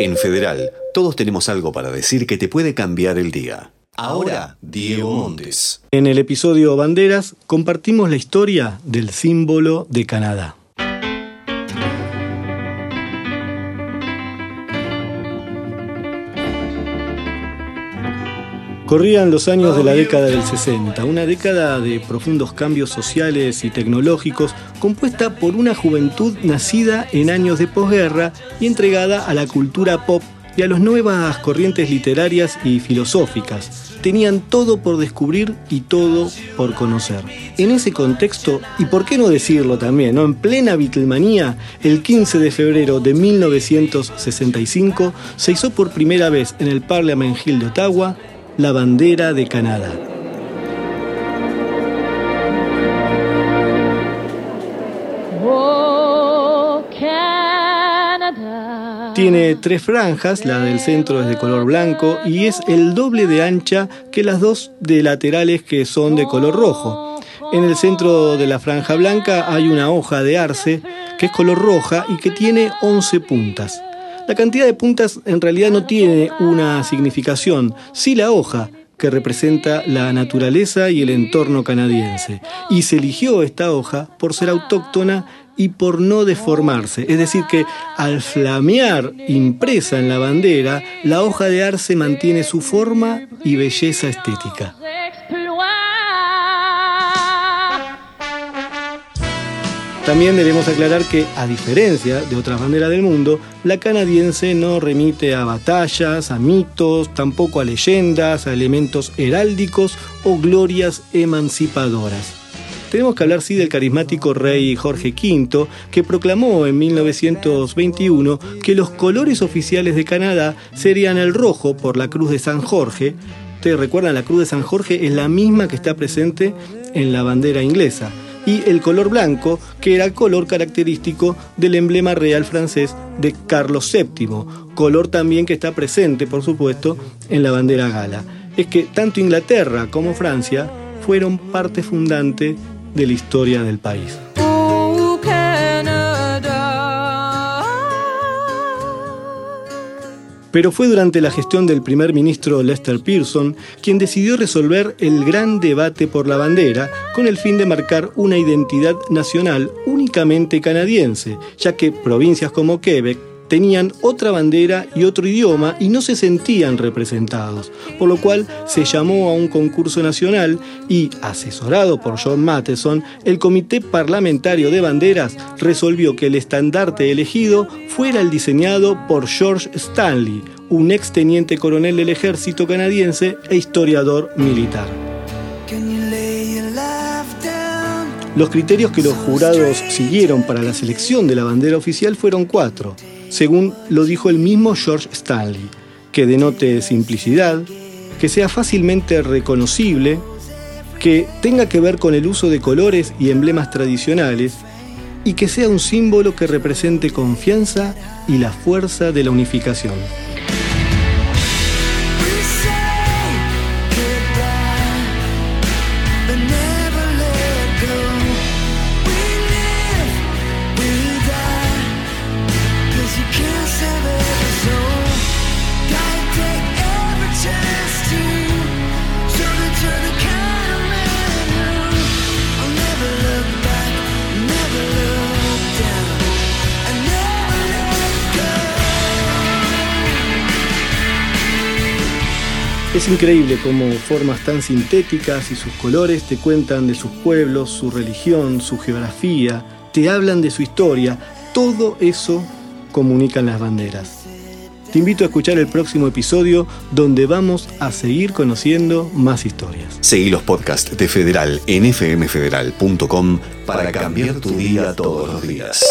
En Federal, todos tenemos algo para decir que te puede cambiar el día. Ahora, Diego Montes. En el episodio Banderas compartimos la historia del símbolo de Canadá. Corrían los años de la década del 60, una década de profundos cambios sociales y tecnológicos compuesta por una juventud nacida en años de posguerra y entregada a la cultura pop y a las nuevas corrientes literarias y filosóficas. Tenían todo por descubrir y todo por conocer. En ese contexto, y por qué no decirlo también, ¿no? en plena Beatlemanía, el 15 de febrero de 1965 se hizo por primera vez en el Parliament Hill de Ottawa la bandera de Canadá. Tiene tres franjas, la del centro es de color blanco y es el doble de ancha que las dos de laterales que son de color rojo. En el centro de la franja blanca hay una hoja de arce que es color roja y que tiene 11 puntas. La cantidad de puntas en realidad no tiene una significación, sí la hoja, que representa la naturaleza y el entorno canadiense. Y se eligió esta hoja por ser autóctona y por no deformarse. Es decir, que al flamear impresa en la bandera, la hoja de arce mantiene su forma y belleza estética. También debemos aclarar que, a diferencia de otras banderas del mundo, la canadiense no remite a batallas, a mitos, tampoco a leyendas, a elementos heráldicos o glorias emancipadoras. Tenemos que hablar sí del carismático rey Jorge V, que proclamó en 1921 que los colores oficiales de Canadá serían el rojo por la Cruz de San Jorge. Ustedes recuerdan, la Cruz de San Jorge es la misma que está presente en la bandera inglesa y el color blanco, que era color característico del emblema real francés de Carlos VII, color también que está presente, por supuesto, en la bandera gala. Es que tanto Inglaterra como Francia fueron parte fundante de la historia del país. Pero fue durante la gestión del primer ministro Lester Pearson quien decidió resolver el gran debate por la bandera con el fin de marcar una identidad nacional únicamente canadiense, ya que provincias como Quebec tenían otra bandera y otro idioma y no se sentían representados, por lo cual se llamó a un concurso nacional y, asesorado por John Matheson, el Comité Parlamentario de Banderas resolvió que el estandarte elegido fuera el diseñado por George Stanley, un ex teniente coronel del ejército canadiense e historiador militar. Los criterios que los jurados siguieron para la selección de la bandera oficial fueron cuatro según lo dijo el mismo George Stanley, que denote simplicidad, que sea fácilmente reconocible, que tenga que ver con el uso de colores y emblemas tradicionales y que sea un símbolo que represente confianza y la fuerza de la unificación. Es increíble cómo formas tan sintéticas y sus colores te cuentan de sus pueblos, su religión, su geografía, te hablan de su historia. Todo eso comunican las banderas. Te invito a escuchar el próximo episodio donde vamos a seguir conociendo más historias. Seguí los podcasts de Federal en fmfederal.com para cambiar tu día todos los días.